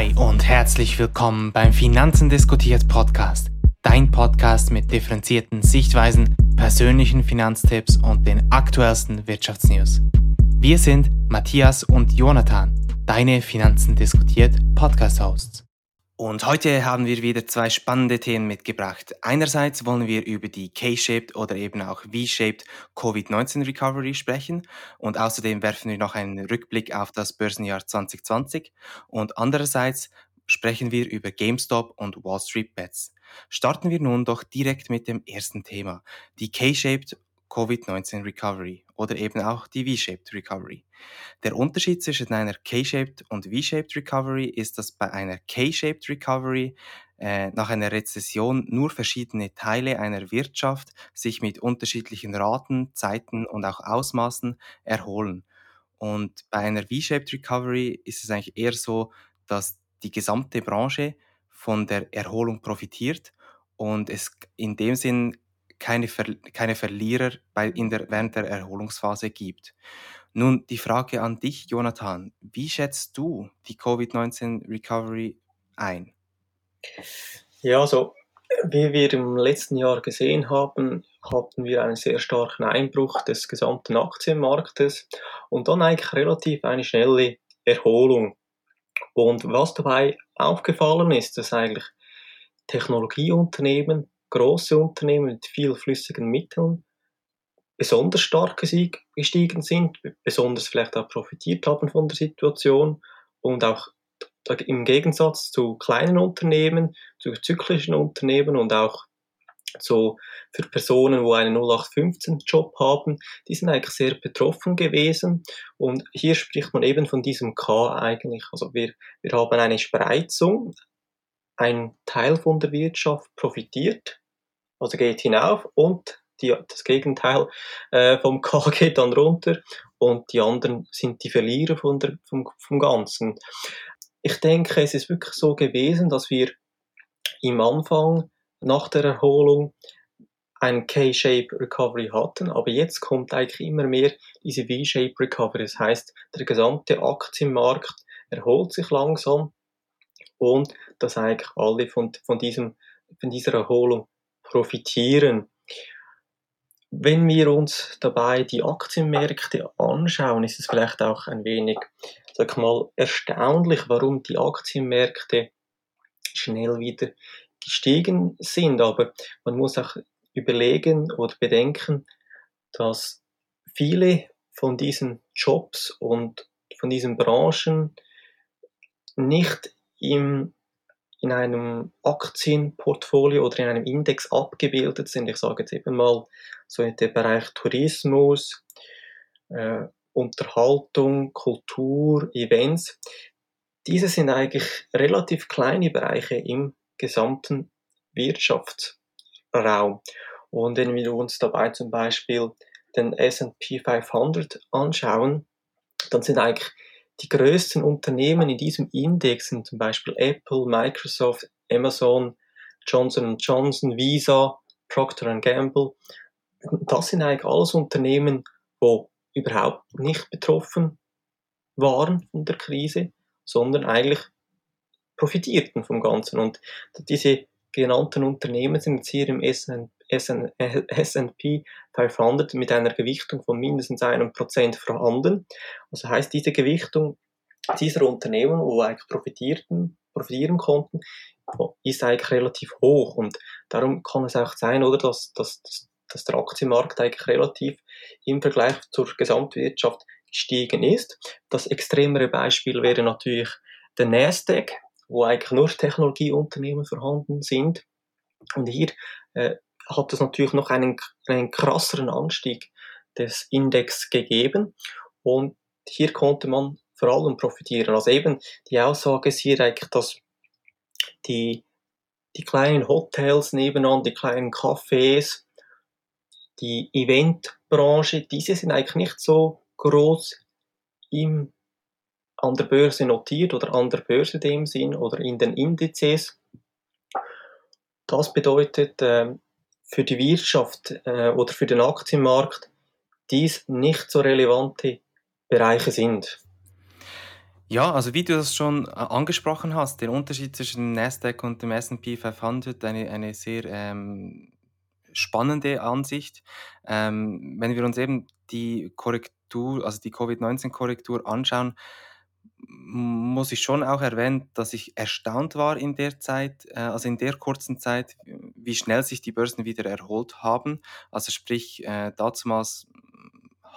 Hi und herzlich willkommen beim Finanzen diskutiert Podcast. Dein Podcast mit differenzierten Sichtweisen, persönlichen Finanztipps und den aktuellsten Wirtschaftsnews. Wir sind Matthias und Jonathan, deine Finanzen diskutiert Podcast-Hosts. Und heute haben wir wieder zwei spannende Themen mitgebracht. Einerseits wollen wir über die K-shaped oder eben auch V-shaped Covid-19 Recovery sprechen und außerdem werfen wir noch einen Rückblick auf das Börsenjahr 2020 und andererseits sprechen wir über GameStop und Wall Street Bets. Starten wir nun doch direkt mit dem ersten Thema, die K-shaped Covid-19 Recovery oder eben auch die V-Shaped Recovery. Der Unterschied zwischen einer K-Shaped und V-Shaped Recovery ist, dass bei einer K-Shaped Recovery äh, nach einer Rezession nur verschiedene Teile einer Wirtschaft sich mit unterschiedlichen Raten, Zeiten und auch Ausmaßen erholen. Und bei einer V-Shaped Recovery ist es eigentlich eher so, dass die gesamte Branche von der Erholung profitiert und es in dem Sinn keine, Ver keine Verlierer bei, in der, während der Erholungsphase gibt. Nun die Frage an dich, Jonathan. Wie schätzt du die Covid-19 Recovery ein? Ja, also wie wir im letzten Jahr gesehen haben, hatten wir einen sehr starken Einbruch des gesamten Aktienmarktes und dann eigentlich relativ eine schnelle Erholung. Und was dabei aufgefallen ist, dass eigentlich Technologieunternehmen große Unternehmen mit viel flüssigen Mitteln besonders stark gestiegen sind, besonders vielleicht auch profitiert haben von der Situation und auch im Gegensatz zu kleinen Unternehmen, zu zyklischen Unternehmen und auch so für Personen, wo einen 0815-Job haben, die sind eigentlich sehr betroffen gewesen. Und hier spricht man eben von diesem K eigentlich. Also wir, wir haben eine Spreizung. Ein Teil von der Wirtschaft profitiert also geht hinauf und die, das Gegenteil äh, vom K geht dann runter und die anderen sind die Verlierer von der, vom, vom Ganzen. Ich denke, es ist wirklich so gewesen, dass wir im Anfang nach der Erholung ein K-Shape Recovery hatten, aber jetzt kommt eigentlich immer mehr diese V-Shape Recovery. Das heißt, der gesamte Aktienmarkt erholt sich langsam und dass eigentlich alle von, von, diesem, von dieser Erholung profitieren. Wenn wir uns dabei die Aktienmärkte anschauen, ist es vielleicht auch ein wenig, sag mal, erstaunlich, warum die Aktienmärkte schnell wieder gestiegen sind. Aber man muss auch überlegen oder bedenken, dass viele von diesen Jobs und von diesen Branchen nicht im in einem Aktienportfolio oder in einem Index abgebildet sind. Ich sage jetzt eben mal so in dem Bereich Tourismus, äh, Unterhaltung, Kultur, Events. Diese sind eigentlich relativ kleine Bereiche im gesamten Wirtschaftsraum. Und wenn wir uns dabei zum Beispiel den S&P 500 anschauen, dann sind eigentlich die größten Unternehmen in diesem Index sind zum Beispiel Apple, Microsoft, Amazon, Johnson Johnson, Visa, Procter Gamble. Das sind eigentlich alles Unternehmen, wo überhaupt nicht betroffen waren von der Krise, sondern eigentlich profitierten vom Ganzen. Und diese genannten Unternehmen sind jetzt hier im S&P 500 mit einer Gewichtung von mindestens einem Prozent vorhanden. Also heißt diese Gewichtung dieser Unternehmen, wo eigentlich profitierten, profitieren konnten, ist eigentlich relativ hoch und darum kann es auch sein, oder, dass, dass, dass der Aktienmarkt eigentlich relativ im Vergleich zur Gesamtwirtschaft gestiegen ist. Das extremere Beispiel wäre natürlich der Nasdaq, wo eigentlich nur Technologieunternehmen vorhanden sind. Und hier äh, hat es natürlich noch einen, einen krasseren Anstieg des Index gegeben. Und hier konnte man vor allem profitieren. Also eben die Aussage ist hier eigentlich, dass die, die kleinen Hotels nebenan, die kleinen Cafés, die Eventbranche, diese sind eigentlich nicht so groß im an der Börse notiert oder an der Börse dem Sinn oder in den Indizes. Das bedeutet äh, für die Wirtschaft äh, oder für den Aktienmarkt dies nicht so relevante Bereiche sind. Ja, also wie du das schon äh, angesprochen hast, der Unterschied zwischen Nasdaq und dem S&P 500, eine, eine sehr ähm, spannende Ansicht. Ähm, wenn wir uns eben die Korrektur, also die Covid-19-Korrektur anschauen, muss ich schon auch erwähnen, dass ich erstaunt war in der Zeit, äh, also in der kurzen Zeit, wie schnell sich die Börsen wieder erholt haben. Also sprich, äh, damals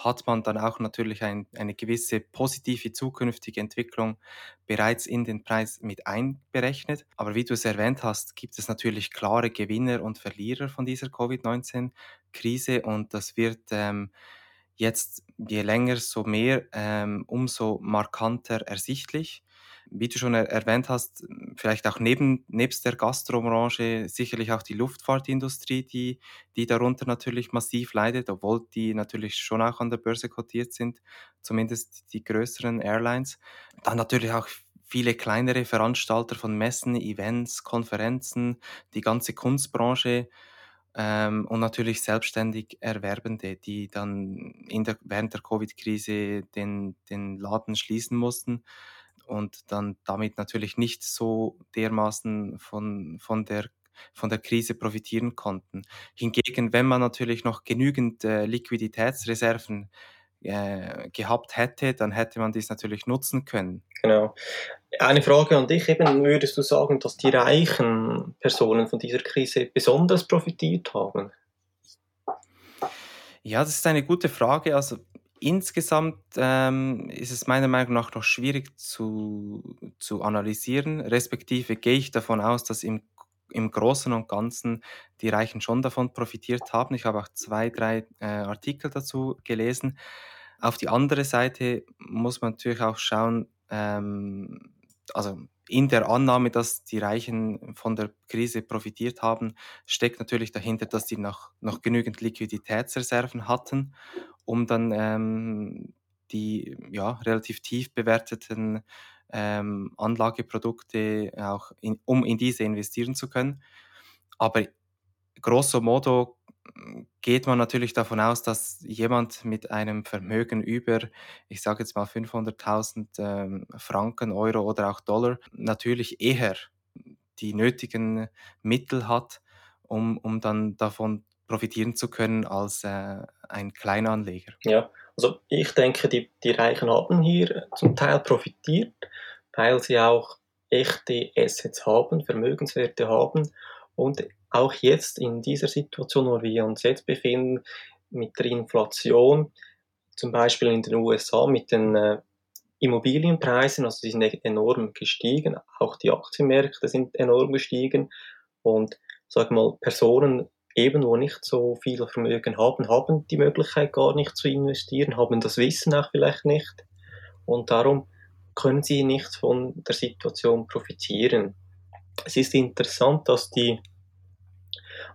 hat man dann auch natürlich ein, eine gewisse positive zukünftige Entwicklung bereits in den Preis mit einberechnet. Aber wie du es erwähnt hast, gibt es natürlich klare Gewinner und Verlierer von dieser Covid-19-Krise und das wird ähm, jetzt je länger, so mehr, ähm, umso markanter ersichtlich. Wie du schon er erwähnt hast, vielleicht auch neben, nebst der Gastrobranche sicherlich auch die Luftfahrtindustrie, die, die darunter natürlich massiv leidet, obwohl die natürlich schon auch an der Börse kotiert sind, zumindest die größeren Airlines. Dann natürlich auch viele kleinere Veranstalter von Messen, Events, Konferenzen, die ganze Kunstbranche, ähm, und natürlich selbstständig Erwerbende, die dann der, während der Covid-Krise den, den Laden schließen mussten und dann damit natürlich nicht so dermaßen von, von der von der Krise profitieren konnten. Hingegen, wenn man natürlich noch genügend äh, Liquiditätsreserven äh, gehabt hätte, dann hätte man dies natürlich nutzen können. Genau. Eine Frage an dich eben, würdest du sagen, dass die reichen Personen von dieser Krise besonders profitiert haben? Ja, das ist eine gute Frage. Also insgesamt ähm, ist es meiner Meinung nach noch schwierig zu, zu analysieren, respektive gehe ich davon aus, dass im, im Großen und Ganzen die Reichen schon davon profitiert haben. Ich habe auch zwei, drei äh, Artikel dazu gelesen. Auf die andere Seite muss man natürlich auch schauen, ähm, also in der Annahme, dass die Reichen von der Krise profitiert haben, steckt natürlich dahinter, dass sie noch, noch genügend Liquiditätsreserven hatten, um dann ähm, die ja, relativ tief bewerteten ähm, Anlageprodukte auch in, um in diese investieren zu können. Aber grosso modo geht man natürlich davon aus, dass jemand mit einem Vermögen über, ich sage jetzt mal 500.000 ähm, Franken, Euro oder auch Dollar, natürlich eher die nötigen Mittel hat, um, um dann davon profitieren zu können als äh, ein Kleinanleger. Ja, also ich denke, die, die Reichen haben hier zum Teil profitiert, weil sie auch echte Assets haben, Vermögenswerte haben und auch jetzt in dieser Situation, wo wir uns jetzt befinden, mit der Inflation, zum Beispiel in den USA mit den äh, Immobilienpreisen, also die sind enorm gestiegen, auch die Aktienmärkte sind enorm gestiegen und sag mal Personen eben wo nicht so viel Vermögen haben, haben die Möglichkeit gar nicht zu investieren, haben das Wissen auch vielleicht nicht und darum können sie nicht von der Situation profitieren. Es ist interessant, dass die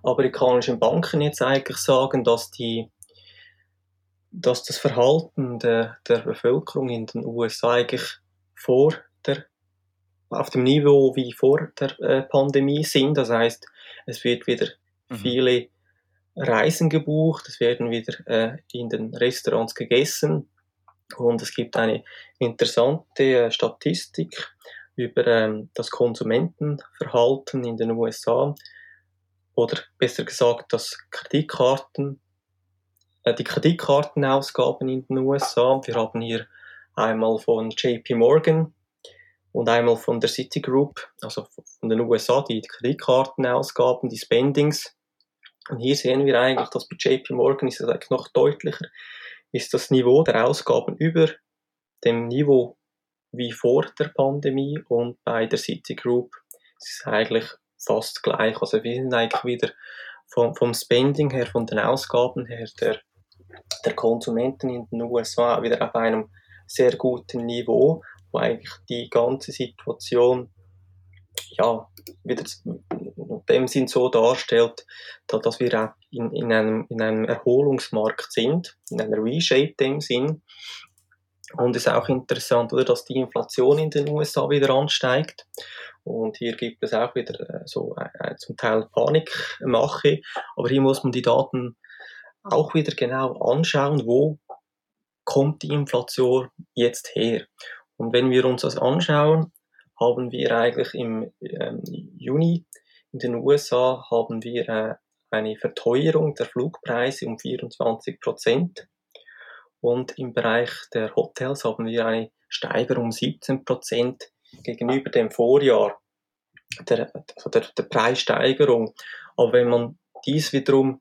amerikanischen Banken jetzt eigentlich sagen, dass die dass das Verhalten der, der Bevölkerung in den USA eigentlich vor der auf dem Niveau wie vor der äh, Pandemie sind. Das heißt, es wird wieder mhm. viele Reisen gebucht, es werden wieder äh, in den Restaurants gegessen und es gibt eine interessante äh, Statistik über ähm, das Konsumentenverhalten in den USA oder besser gesagt, dass Kreditkarten, äh, die Kreditkartenausgaben in den USA, wir haben hier einmal von JP Morgan und einmal von der Citigroup, also von den USA, die Kreditkartenausgaben, die Spendings. Und hier sehen wir eigentlich, dass bei JP Morgan ist es eigentlich noch deutlicher, ist das Niveau der Ausgaben über dem Niveau wie vor der Pandemie und bei der Citigroup ist es eigentlich fast gleich. Also wir sind eigentlich wieder vom, vom Spending her, von den Ausgaben her der, der Konsumenten in den USA wieder auf einem sehr guten Niveau, wo eigentlich die ganze Situation ja, wieder in dem Sinn so darstellt, dass wir auch in, in, einem, in einem Erholungsmarkt sind, in einer Reshape dem Sinn. Und es ist auch interessant, oder, dass die Inflation in den USA wieder ansteigt. Und hier gibt es auch wieder äh, so äh, zum Teil Panikmache. Aber hier muss man die Daten auch wieder genau anschauen, wo kommt die Inflation jetzt her. Und wenn wir uns das anschauen, haben wir eigentlich im ähm, Juni in den USA haben wir äh, eine Verteuerung der Flugpreise um 24 Prozent. Und im Bereich der Hotels haben wir eine Steigerung um 17 Prozent gegenüber dem Vorjahr, der, also der, der Preissteigerung. Aber wenn man dies wiederum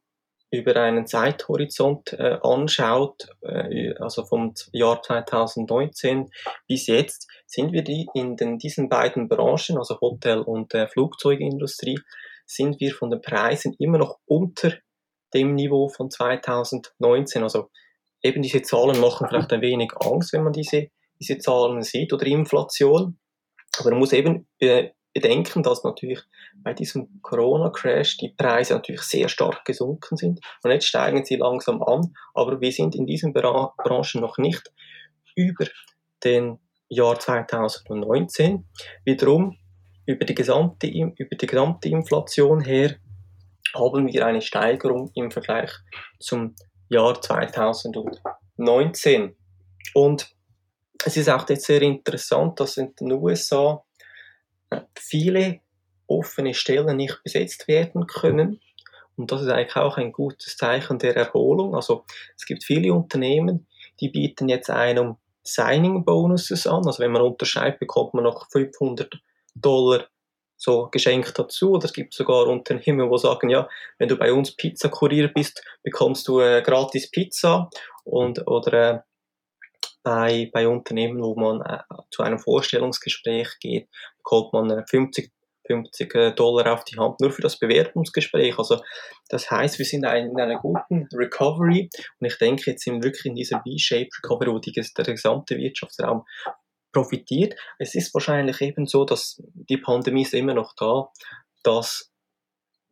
über einen Zeithorizont äh, anschaut, äh, also vom Jahr 2019 bis jetzt, sind wir die in den, diesen beiden Branchen, also Hotel und äh, Flugzeugindustrie, sind wir von den Preisen immer noch unter dem Niveau von 2019. Also eben diese Zahlen machen vielleicht ein wenig Angst, wenn man diese, diese Zahlen sieht oder Inflation. Aber man muss eben äh, bedenken, dass natürlich bei diesem Corona-Crash die Preise natürlich sehr stark gesunken sind und jetzt steigen sie langsam an, aber wir sind in diesen Bra Branchen noch nicht über den Jahr 2019. Wiederum über die gesamte, über die gesamte Inflation her haben wir eine Steigerung im Vergleich zum Jahr 2019. Und es ist auch jetzt sehr interessant, dass in den USA viele offene Stellen nicht besetzt werden können. Und das ist eigentlich auch ein gutes Zeichen der Erholung. Also es gibt viele Unternehmen, die bieten jetzt einem Signing-Bonuses an. Also wenn man unterschreibt, bekommt man noch 500 Dollar so geschenkt dazu. Oder es gibt sogar Unternehmen, die sagen, ja, wenn du bei uns Pizza-Kurier bist, bekommst du äh, gratis Pizza. Und, oder äh, bei, bei Unternehmen, wo man äh, zu einem Vorstellungsgespräch geht, bekommt man 50, 50 Dollar auf die Hand nur für das Bewerbungsgespräch. Also das heißt, wir sind in einer guten Recovery und ich denke, jetzt sind wir wirklich in dieser V-Shaped Recovery, wo die, der gesamte Wirtschaftsraum profitiert. Es ist wahrscheinlich eben so, dass die Pandemie ist immer noch da, dass,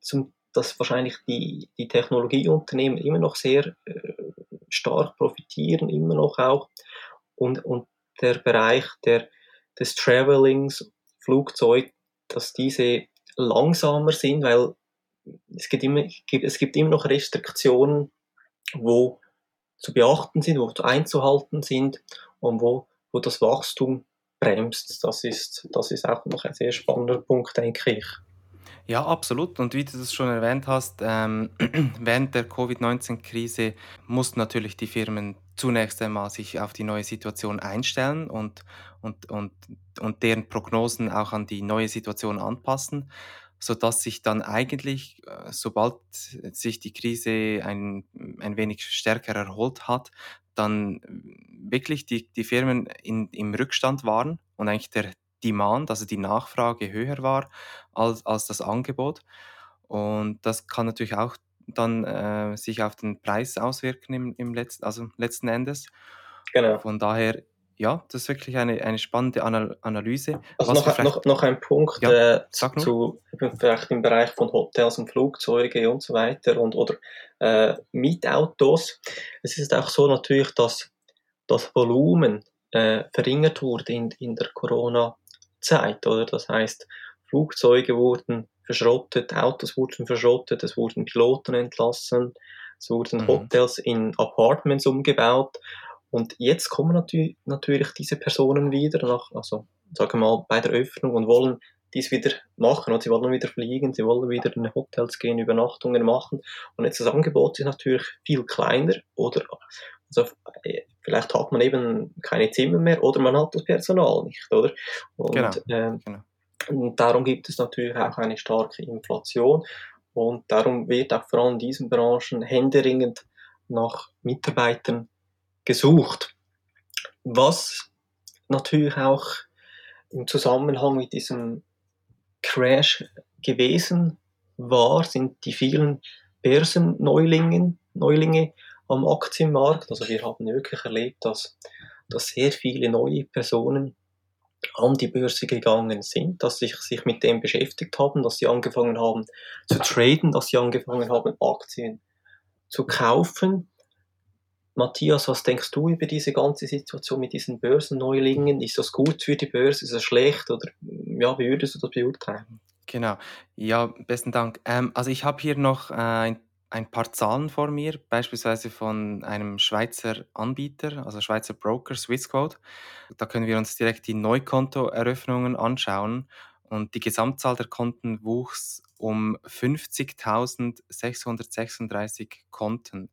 zum, dass wahrscheinlich die, die Technologieunternehmen immer noch sehr äh, stark profitieren, immer noch auch und, und der Bereich der, des Travelings, Flugzeug, dass diese langsamer sind, weil es gibt immer, es gibt immer noch Restriktionen, wo zu beachten sind, wo einzuhalten sind und wo, wo das Wachstum bremst. Das ist, das ist auch noch ein sehr spannender Punkt, denke ich. Ja, absolut. Und wie du das schon erwähnt hast, ähm, während der Covid-19-Krise mussten natürlich die Firmen zunächst einmal sich auf die neue Situation einstellen und, und, und, und deren Prognosen auch an die neue Situation anpassen, sodass sich dann eigentlich, äh, sobald sich die Krise ein, ein wenig stärker erholt hat, dann wirklich die, die Firmen in, im Rückstand waren und eigentlich der, Demand, also die Nachfrage höher war als, als das Angebot. Und das kann natürlich auch dann äh, sich auf den Preis auswirken im, im letzten, also letzten Endes. Genau. Von daher, ja, das ist wirklich eine, eine spannende Anal Analyse. Also noch, noch, noch ein Punkt ja, äh, zu, vielleicht im Bereich von Hotels und Flugzeuge und so weiter und oder äh, Mietautos. Es ist auch so natürlich, dass das Volumen äh, verringert wurde in, in der Corona- Zeit, oder? Das heißt, Flugzeuge wurden verschrottet, Autos wurden verschrottet, es wurden Piloten entlassen, es wurden mhm. Hotels in Apartments umgebaut. Und jetzt kommen natü natürlich diese Personen wieder nach, also sagen wir mal, bei der Öffnung und wollen dies wieder machen und sie wollen wieder fliegen, sie wollen wieder in Hotels gehen, Übernachtungen machen. Und jetzt das Angebot ist natürlich viel kleiner oder also, äh, vielleicht hat man eben keine Zimmer mehr oder man hat das Personal nicht, oder? Und, genau. Ähm, genau. Und darum gibt es natürlich auch eine starke Inflation und darum wird auch vor allem in diesen Branchen händeringend nach Mitarbeitern gesucht. Was natürlich auch im Zusammenhang mit diesem Crash gewesen war, sind die vielen Börsenneulinge, Neulinge, am Aktienmarkt. Also wir haben wirklich erlebt, dass, dass sehr viele neue Personen an die Börse gegangen sind, dass sie sich mit dem beschäftigt haben, dass sie angefangen haben zu traden, dass sie angefangen haben, Aktien zu kaufen. Matthias, was denkst du über diese ganze Situation mit diesen Börsenneulingen? Ist das gut für die Börse? Ist das schlecht? Oder ja, wie würdest du das beurteilen? Genau. Ja, besten Dank. Ähm, also ich habe hier noch äh, ein ein paar Zahlen vor mir, beispielsweise von einem Schweizer Anbieter, also Schweizer Broker, Swissquote. Da können wir uns direkt die Neukontoeröffnungen anschauen und die Gesamtzahl der Konten wuchs um 50.636 Konten.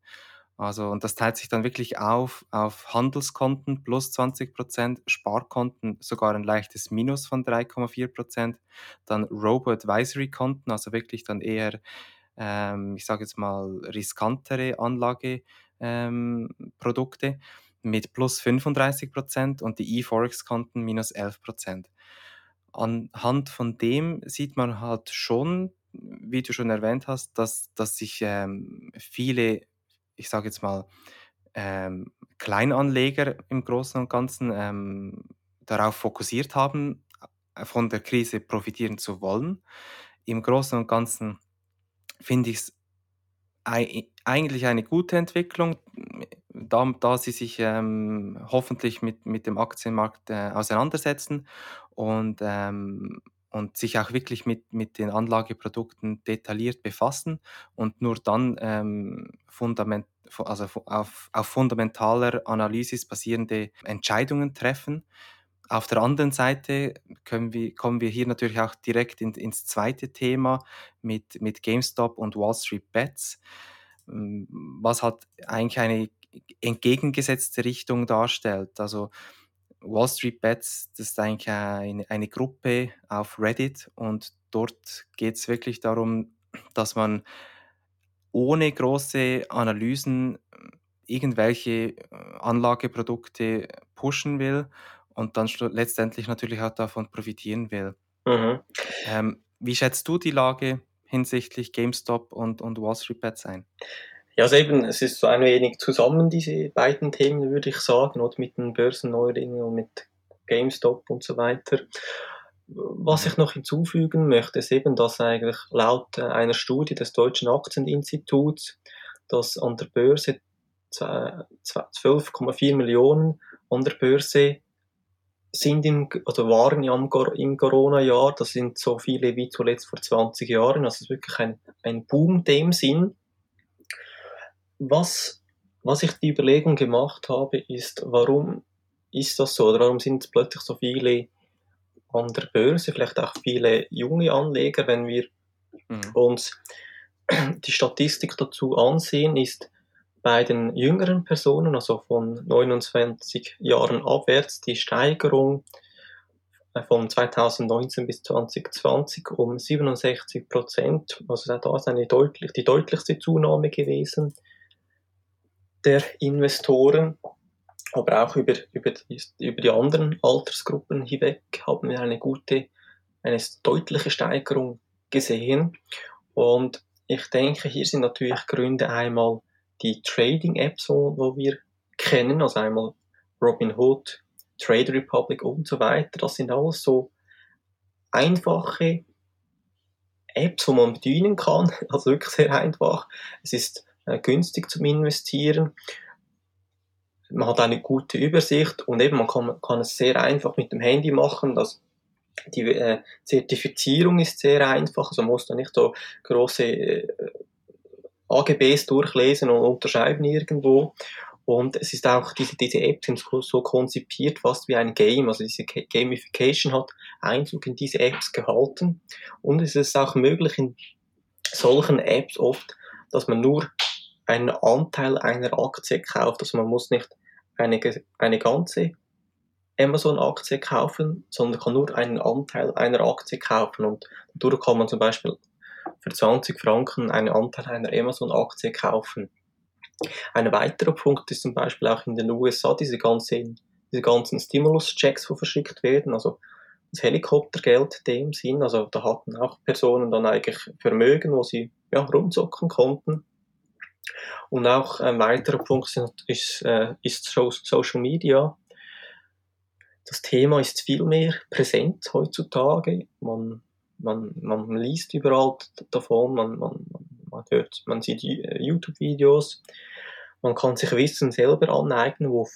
Also, und das teilt sich dann wirklich auf auf Handelskonten plus 20% Sparkonten sogar ein leichtes Minus von 3,4% dann Robo-Advisory-Konten, also wirklich dann eher, ähm, ich sage jetzt mal, riskantere Anlageprodukte ähm, mit plus 35% und die eForex-Konten minus 11% Anhand von dem sieht man halt schon, wie du schon erwähnt hast, dass, dass sich ähm, viele ich sage jetzt mal, ähm, Kleinanleger im Großen und Ganzen ähm, darauf fokussiert haben, äh, von der Krise profitieren zu wollen. Im Großen und Ganzen finde ich es eigentlich eine gute Entwicklung, da, da sie sich ähm, hoffentlich mit, mit dem Aktienmarkt äh, auseinandersetzen und ähm, und sich auch wirklich mit, mit den Anlageprodukten detailliert befassen und nur dann ähm, fundament, also auf, auf fundamentaler Analysis basierende Entscheidungen treffen. Auf der anderen Seite wir, kommen wir hier natürlich auch direkt in, ins zweite Thema mit, mit GameStop und Wall Street Bets, ähm, was halt eigentlich eine entgegengesetzte Richtung darstellt. Also Wall Street Bets, das ist eigentlich eine, eine Gruppe auf Reddit und dort geht es wirklich darum, dass man ohne große Analysen irgendwelche äh, Anlageprodukte pushen will und dann letztendlich natürlich auch davon profitieren will. Mhm. Ähm, wie schätzt du die Lage hinsichtlich GameStop und, und Wall Street Bets ein? Ja, also eben, es ist so ein wenig zusammen, diese beiden Themen, würde ich sagen, oder mit den Börsenneuringen und mit GameStop und so weiter. Was ich noch hinzufügen möchte, ist eben, dass eigentlich laut einer Studie des Deutschen Aktieninstituts, dass an der Börse 12,4 Millionen an der Börse sind im, oder waren im, im Corona-Jahr, das sind so viele wie zuletzt vor 20 Jahren, also es ist wirklich ein, ein Boom dem Sinn was, was ich die Überlegung gemacht habe, ist, warum ist das so? Oder warum sind plötzlich so viele an der Börse, vielleicht auch viele junge Anleger, wenn wir mhm. uns die Statistik dazu ansehen, ist bei den jüngeren Personen, also von 29 Jahren abwärts, die Steigerung äh, von 2019 bis 2020 um 67 Prozent. Also da ist eine deutlich, die deutlichste Zunahme gewesen der Investoren, aber auch über, über, über die anderen Altersgruppen hinweg haben wir eine gute, eine deutliche Steigerung gesehen. Und ich denke, hier sind natürlich Gründe einmal die Trading-Apps, wo wir kennen, also einmal Robinhood, Trade Republic und so weiter. Das sind alles so einfache Apps, wo man bedienen kann, also wirklich sehr einfach. Es ist äh, günstig zum Investieren. Man hat eine gute Übersicht und eben man kann, kann es sehr einfach mit dem Handy machen. Das, die äh, Zertifizierung ist sehr einfach, also man muss da nicht so große äh, AGBs durchlesen und unterschreiben irgendwo. Und es ist auch, diese, diese Apps sind so konzipiert, fast wie ein Game. Also diese Gamification hat Einzug in diese Apps gehalten. Und es ist auch möglich in solchen Apps oft, dass man nur einen Anteil einer Aktie kauft. Also man muss nicht eine, eine ganze Amazon-Aktie kaufen, sondern kann nur einen Anteil einer Aktie kaufen. Und dadurch kann man zum Beispiel für 20 Franken einen Anteil einer Amazon-Aktie kaufen. Ein weiterer Punkt ist zum Beispiel auch in den USA diese ganzen, diese ganzen Stimulus-Checks, die verschickt werden, also das Helikoptergeld in dem Sinn. Also da hatten auch Personen dann eigentlich Vermögen, wo sie ja, rumzocken konnten. Und auch ein weiterer Punkt ist, äh, ist Social Media. Das Thema ist viel mehr präsent heutzutage. Man, man, man liest überall davon, man, man, man hört, man sieht äh, YouTube-Videos. Man kann sich Wissen selber aneignen, wo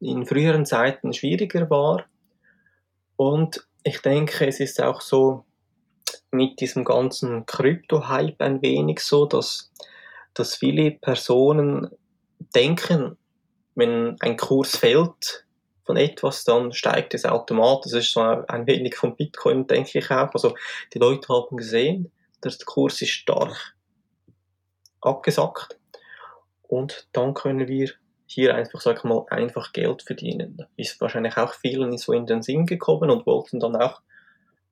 in früheren Zeiten schwieriger war. Und ich denke, es ist auch so, mit diesem ganzen Krypto-Hype ein wenig so, dass, dass viele Personen denken, wenn ein Kurs fällt von etwas, dann steigt es automatisch. Das ist so ein wenig von Bitcoin, denke ich auch. Also die Leute haben gesehen, dass der Kurs ist stark abgesackt und dann können wir hier einfach, sag ich mal, einfach Geld verdienen. Ist wahrscheinlich auch vielen so in den Sinn gekommen und wollten dann auch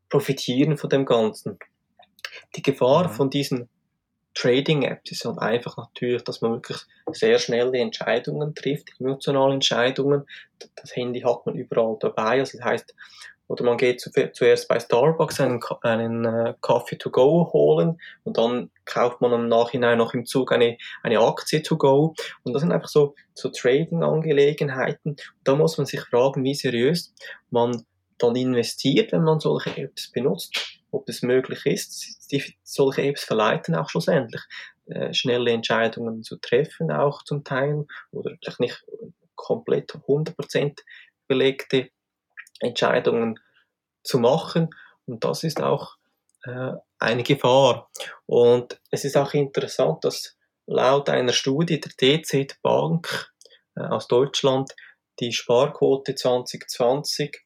profitieren von dem Ganzen. Die Gefahr mhm. von diesen Trading-Apps ist halt einfach natürlich, dass man wirklich sehr schnelle Entscheidungen trifft, emotionale Entscheidungen. Das Handy hat man überall dabei. Also das heißt, oder man geht zuerst bei Starbucks einen, einen äh, Coffee to go holen und dann kauft man im Nachhinein noch im Zug eine, eine Aktie to go. Und das sind einfach so, so Trading-Angelegenheiten. Da muss man sich fragen, wie seriös man dann investiert, wenn man solche Apps benutzt, ob es möglich ist. Die, solche Apps verleiten auch schlussendlich, äh, schnelle Entscheidungen zu treffen, auch zum Teil, oder vielleicht nicht komplett 100% belegte Entscheidungen zu machen. Und das ist auch äh, eine Gefahr. Und es ist auch interessant, dass laut einer Studie der DZ Bank äh, aus Deutschland die Sparquote 2020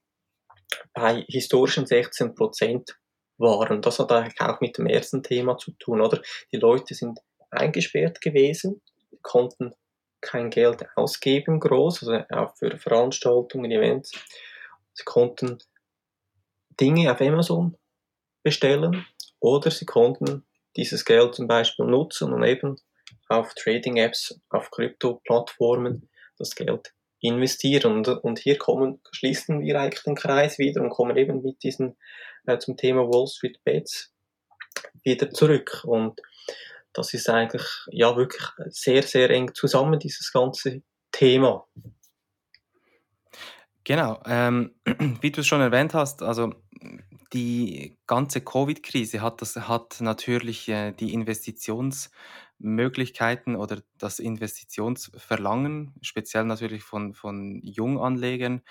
bei historischen 16 Prozent waren. Das hat eigentlich auch mit dem ersten Thema zu tun, oder? Die Leute sind eingesperrt gewesen, konnten kein Geld ausgeben groß, also auch für Veranstaltungen, Events. Sie konnten Dinge auf Amazon bestellen oder sie konnten dieses Geld zum Beispiel nutzen und eben auf Trading-Apps, auf Krypto-Plattformen das Geld investieren. Und, und hier kommen, schließen wir eigentlich den Kreis wieder und kommen eben mit diesen äh, zum Thema Wall Street Bets wieder zurück. Und das ist eigentlich ja wirklich sehr, sehr eng zusammen, dieses ganze Thema. Genau, ähm, wie du es schon erwähnt hast, also die ganze Covid-Krise hat, hat natürlich äh, die Investitionsmöglichkeiten oder das Investitionsverlangen, speziell natürlich von, von Junganlegern,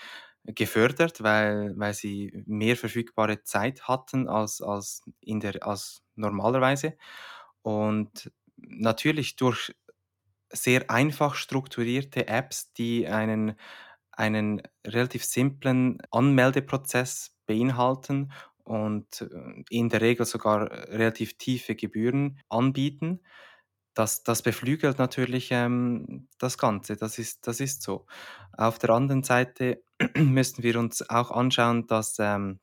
gefördert, weil, weil sie mehr verfügbare Zeit hatten als, als, in der, als normalerweise. Und natürlich durch sehr einfach strukturierte Apps, die einen einen relativ simplen Anmeldeprozess beinhalten und äh, in der Regel sogar relativ tiefe Gebühren anbieten. Das, das beflügelt natürlich ähm, das Ganze, das ist, das ist so. Auf der anderen Seite müssen wir uns auch anschauen, dass, ähm,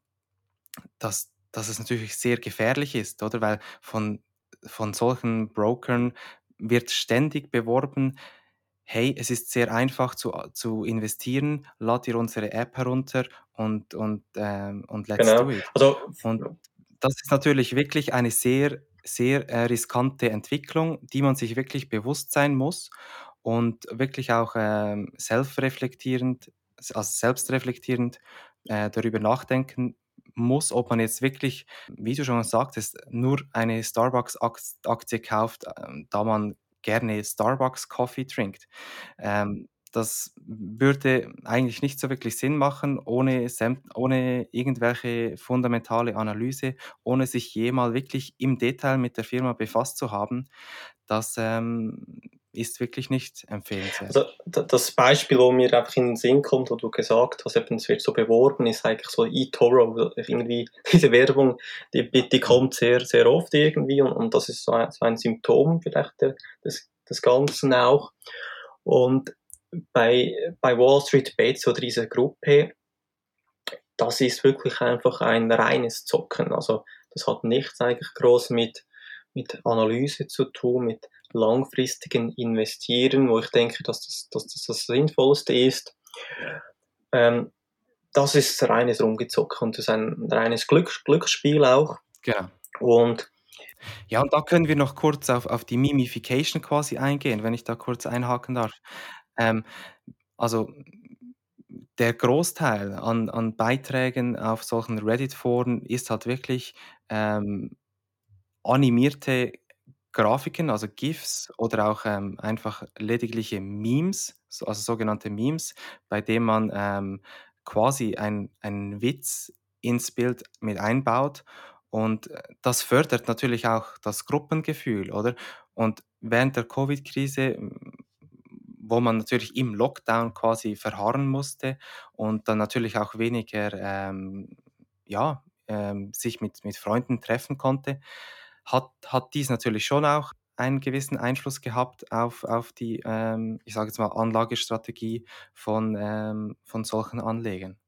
dass, dass es natürlich sehr gefährlich ist, oder? Weil von, von solchen Brokern wird ständig beworben, hey, es ist sehr einfach zu, zu investieren, lad dir unsere App herunter und, und, ähm, und let's genau. do it. Also, und das ist natürlich wirklich eine sehr, sehr äh, riskante Entwicklung, die man sich wirklich bewusst sein muss und wirklich auch ähm, selbstreflektierend, also selbstreflektierend äh, darüber nachdenken muss, ob man jetzt wirklich, wie du schon sagtest, nur eine Starbucks-Aktie kauft, äh, da man gerne Starbucks Coffee trinkt. Ähm, das würde eigentlich nicht so wirklich Sinn machen, ohne, ohne irgendwelche fundamentale Analyse, ohne sich jemals wirklich im Detail mit der Firma befasst zu haben. Das ähm, ist wirklich nicht empfehlenswert. Also das Beispiel, wo mir einfach in den Sinn kommt, wo du gesagt hast, eben, es wird so beworben, ist eigentlich so eToro. Irgendwie diese Werbung, die, die kommt sehr, sehr oft irgendwie und, und das ist so ein, so ein Symptom vielleicht des, des Ganzen auch. Und bei, bei Wall Street Bets oder dieser Gruppe, das ist wirklich einfach ein reines Zocken. Also das hat nichts eigentlich groß mit, mit Analyse zu tun, mit langfristigen Investieren, wo ich denke, dass das dass das, das Sinnvollste ist. Ähm, das ist reines Rumgezocken und das ist ein reines Glück, Glücksspiel auch. Genau. Und ja, und da können wir noch kurz auf, auf die Mimification quasi eingehen, wenn ich da kurz einhaken darf. Ähm, also der Großteil an, an Beiträgen auf solchen Reddit-Foren ist halt wirklich ähm, animierte Grafiken, also GIFs oder auch ähm, einfach ledigliche Memes, also sogenannte Memes, bei denen man ähm, quasi einen Witz ins Bild mit einbaut Und äh, das fördert natürlich auch das Gruppengefühl, oder? Und während der Covid-Krise, wo man natürlich im Lockdown quasi verharren musste und dann natürlich auch weniger, ähm, ja, ähm, sich mit, mit Freunden treffen konnte, hat, hat dies natürlich schon auch einen gewissen Einfluss gehabt auf, auf die, ähm, ich sage jetzt mal, Anlagestrategie von, ähm, von solchen Anlegern.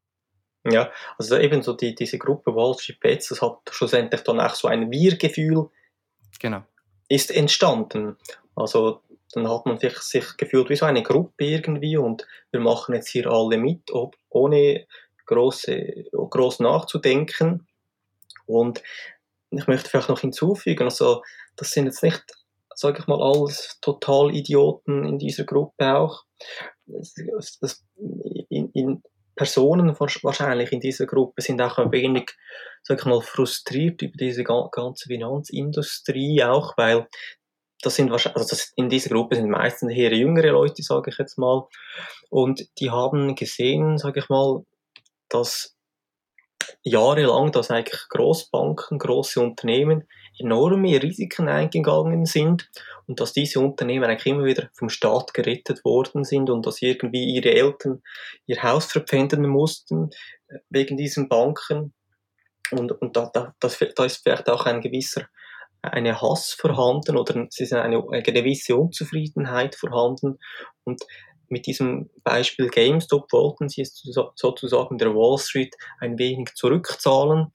Ja, also eben so die, diese Gruppe Wall Street Bets, das hat schlussendlich dann auch so ein Wir-Gefühl genau. ist entstanden. Also dann hat man sich, sich gefühlt wie so eine Gruppe irgendwie und wir machen jetzt hier alle mit, ob, ohne große, groß nachzudenken. Und ich möchte vielleicht noch hinzufügen, also das sind jetzt nicht, sage ich mal, alles Total-Idioten in dieser Gruppe auch. Das, in, in Personen wahrscheinlich in dieser Gruppe sind auch ein wenig, sag ich mal, frustriert über diese ganze Finanzindustrie auch, weil das sind wahrscheinlich, also das, in dieser Gruppe sind meistens eher jüngere Leute, sage ich jetzt mal, und die haben gesehen, sage ich mal, dass jahrelang, dass eigentlich Großbanken, große Unternehmen enorme Risiken eingegangen sind und dass diese Unternehmen eigentlich immer wieder vom Staat gerettet worden sind und dass irgendwie ihre Eltern ihr Haus verpfänden mussten äh, wegen diesen Banken. Und, und da, da, das, da ist vielleicht auch ein gewisser eine Hass vorhanden oder es ist eine, eine gewisse Unzufriedenheit vorhanden und mit diesem Beispiel GameStop wollten sie es sozusagen der Wall Street ein wenig zurückzahlen.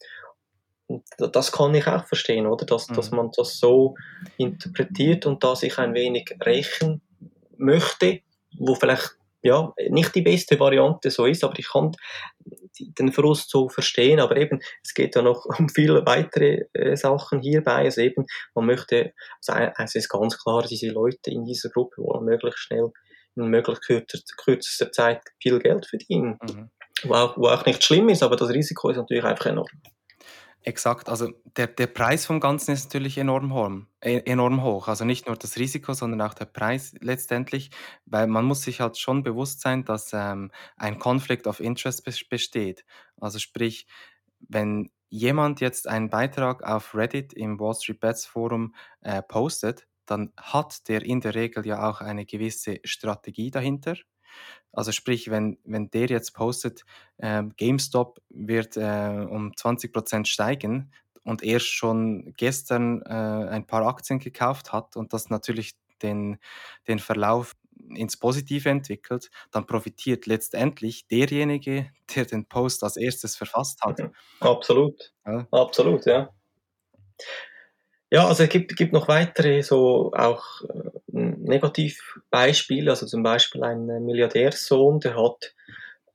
Und das kann ich auch verstehen, oder? Dass, mhm. dass man das so interpretiert und da sich ein wenig rächen möchte, wo vielleicht ja, nicht die beste Variante so ist, aber ich kann den Frust so verstehen, aber eben, es geht ja noch um viele weitere äh, Sachen hierbei, also eben, man möchte, also es ist ganz klar, diese Leute in dieser Gruppe wollen möglichst schnell in möglichst kürzester, kürzester Zeit viel Geld verdienen. Mhm. Wo, auch, wo auch nicht schlimm ist, aber das Risiko ist natürlich einfach enorm. Exakt, also der, der Preis vom Ganzen ist natürlich enorm hoch, e, enorm hoch. Also nicht nur das Risiko, sondern auch der Preis letztendlich, weil man muss sich halt schon bewusst sein, dass ähm, ein Conflict of Interest besteht. Also sprich, wenn jemand jetzt einen Beitrag auf Reddit im Wall Street Bets Forum äh, postet, dann hat der in der Regel ja auch eine gewisse Strategie dahinter. Also sprich, wenn, wenn der jetzt postet, äh, GameStop wird äh, um 20% steigen und er schon gestern äh, ein paar Aktien gekauft hat und das natürlich den, den Verlauf ins Positive entwickelt, dann profitiert letztendlich derjenige, der den Post als erstes verfasst hat. Absolut. Ja. Absolut, ja. Ja, also es gibt, gibt noch weitere so auch äh, Negativbeispiele, also zum Beispiel ein äh, Milliardärssohn, der hat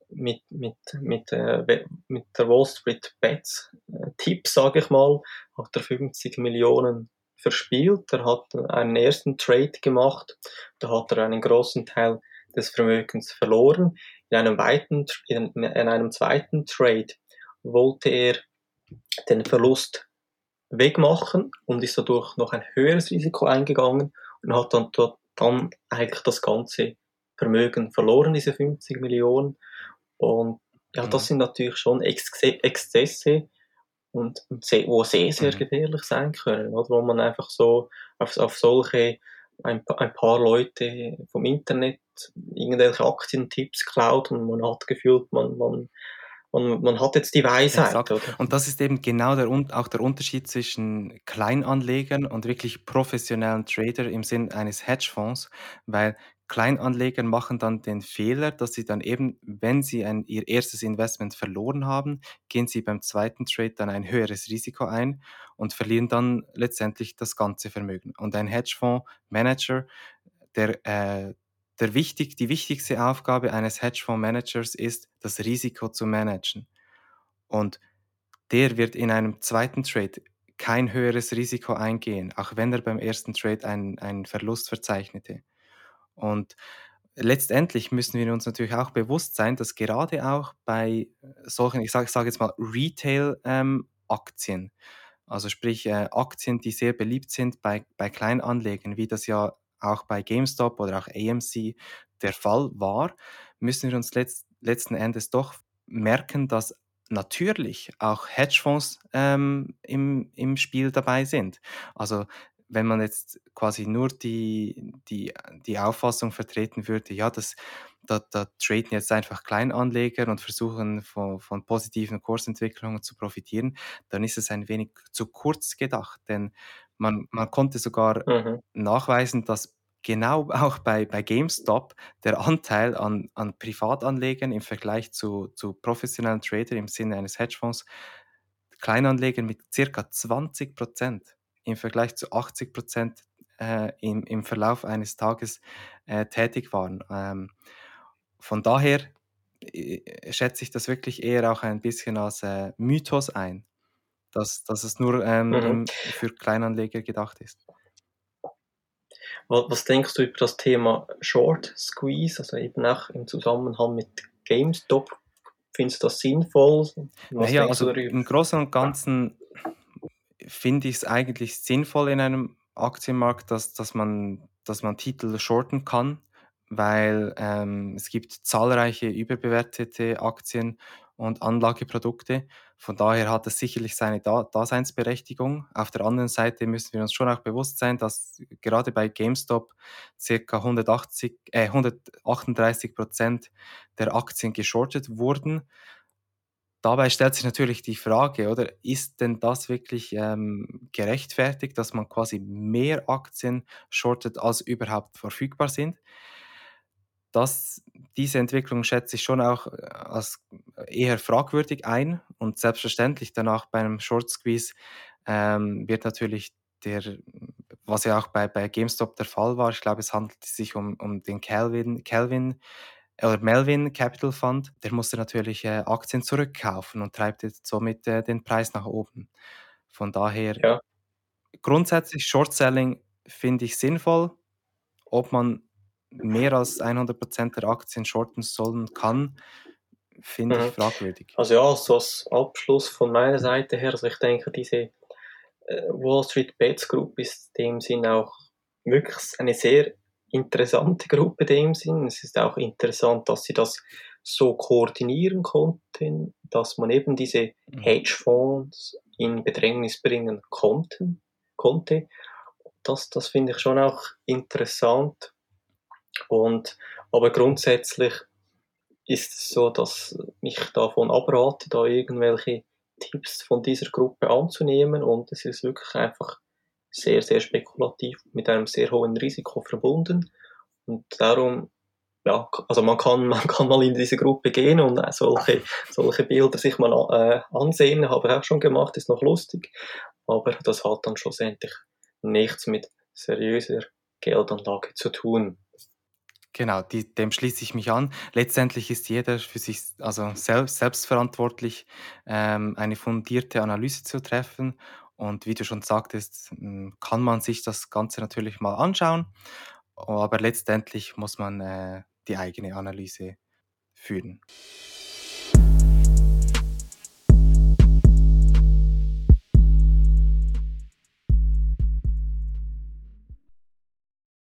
mit, mit, mit, äh, mit der Wall Street Bets äh, Tipp, sage ich mal, hat er 50 Millionen verspielt. Er hat einen ersten Trade gemacht, da hat er einen großen Teil des Vermögens verloren. In einem, weiten, in, in einem zweiten Trade wollte er den Verlust wegmachen und ist dadurch noch ein höheres Risiko eingegangen und hat dann, dann eigentlich das ganze Vermögen verloren, diese 50 Millionen. Und ja, das mhm. sind natürlich schon Exzesse und, sehr, wo sehr, sehr mhm. gefährlich sein können, oder? wo man einfach so auf, auf solche ein, ein paar Leute vom Internet irgendwelche Aktientipps klaut und man hat gefühlt, man, man und man hat jetzt die Weisheit. Und das ist eben genau der, auch der Unterschied zwischen Kleinanlegern und wirklich professionellen Trader im Sinn eines Hedgefonds, weil Kleinanleger machen dann den Fehler, dass sie dann eben, wenn sie ein, ihr erstes Investment verloren haben, gehen sie beim zweiten Trade dann ein höheres Risiko ein und verlieren dann letztendlich das ganze Vermögen. Und ein Hedgefondsmanager, der äh, der wichtig, die wichtigste Aufgabe eines Hedgefondsmanagers ist, das Risiko zu managen. Und der wird in einem zweiten Trade kein höheres Risiko eingehen, auch wenn er beim ersten Trade einen, einen Verlust verzeichnete. Und letztendlich müssen wir uns natürlich auch bewusst sein, dass gerade auch bei solchen, ich sage sag jetzt mal, Retail-Aktien, ähm, also sprich äh, Aktien, die sehr beliebt sind bei, bei Kleinanlegern, wie das ja auch bei GameStop oder auch AMC der Fall war, müssen wir uns letzt, letzten Endes doch merken, dass natürlich auch Hedgefonds ähm, im, im Spiel dabei sind. Also wenn man jetzt quasi nur die, die, die Auffassung vertreten würde, ja, das, da, da traden jetzt einfach Kleinanleger und versuchen von, von positiven Kursentwicklungen zu profitieren, dann ist es ein wenig zu kurz gedacht. Denn man, man konnte sogar mhm. nachweisen, dass genau auch bei, bei GameStop der Anteil an, an Privatanlegern im Vergleich zu, zu professionellen Tradern im Sinne eines Hedgefonds, Kleinanlegern mit circa 20 Prozent im Vergleich zu 80 Prozent äh, im, im Verlauf eines Tages äh, tätig waren. Ähm, von daher äh, schätze ich das wirklich eher auch ein bisschen als äh, Mythos ein, dass, dass es nur ähm, mhm. für Kleinanleger gedacht ist. Was denkst du über das Thema Short Squeeze, also eben auch im Zusammenhang mit GameStop? Findest du das sinnvoll? Was naja, also im Großen und Ganzen finde ich es eigentlich sinnvoll in einem Aktienmarkt, dass, dass, man, dass man Titel shorten kann, weil ähm, es gibt zahlreiche überbewertete Aktien und Anlageprodukte. Von daher hat es sicherlich seine Daseinsberechtigung. Auf der anderen Seite müssen wir uns schon auch bewusst sein, dass gerade bei GameStop circa 180, äh, 138 Prozent der Aktien geschortet wurden. Dabei stellt sich natürlich die Frage, oder ist denn das wirklich ähm, gerechtfertigt, dass man quasi mehr Aktien shortet, als überhaupt verfügbar sind? Das, diese Entwicklung schätze ich schon auch äh, als eher fragwürdig ein und selbstverständlich danach bei einem Short Squeeze ähm, wird natürlich der, was ja auch bei, bei GameStop der Fall war, ich glaube, es handelt sich um, um den Calvin, Calvin oder Melvin Capital Fund, der musste natürlich äh, Aktien zurückkaufen und treibt jetzt somit äh, den Preis nach oben. Von daher ja. grundsätzlich Short Selling finde ich sinnvoll. Ob man mehr als 100% der Aktien shorten sollen kann, finde mhm. ich fragwürdig. Also ja, so als Abschluss von meiner Seite her, also ich denke, diese äh, Wall Street Bets Group ist in dem Sinn auch wirklich eine sehr interessante Gruppe in dem Sinn. Es ist auch interessant, dass sie das so koordinieren konnten, dass man eben diese mhm. Hedgefonds in Bedrängnis bringen konnten, konnte. Das, das finde ich schon auch interessant. Und, aber grundsätzlich ist es so, dass ich davon abrate, da irgendwelche Tipps von dieser Gruppe anzunehmen. Und es ist wirklich einfach sehr, sehr spekulativ mit einem sehr hohen Risiko verbunden. Und darum ja, also man kann, man kann mal in diese Gruppe gehen und solche, solche Bilder sich mal äh, ansehen, habe ich auch schon gemacht, ist noch lustig, aber das hat dann schlussendlich nichts mit seriöser Geldanlage zu tun. Genau, die, dem schließe ich mich an. Letztendlich ist jeder für sich also selbst, selbstverantwortlich, ähm, eine fundierte Analyse zu treffen. Und wie du schon sagtest, hm, kann man sich das Ganze natürlich mal anschauen, aber letztendlich muss man äh, die eigene Analyse führen.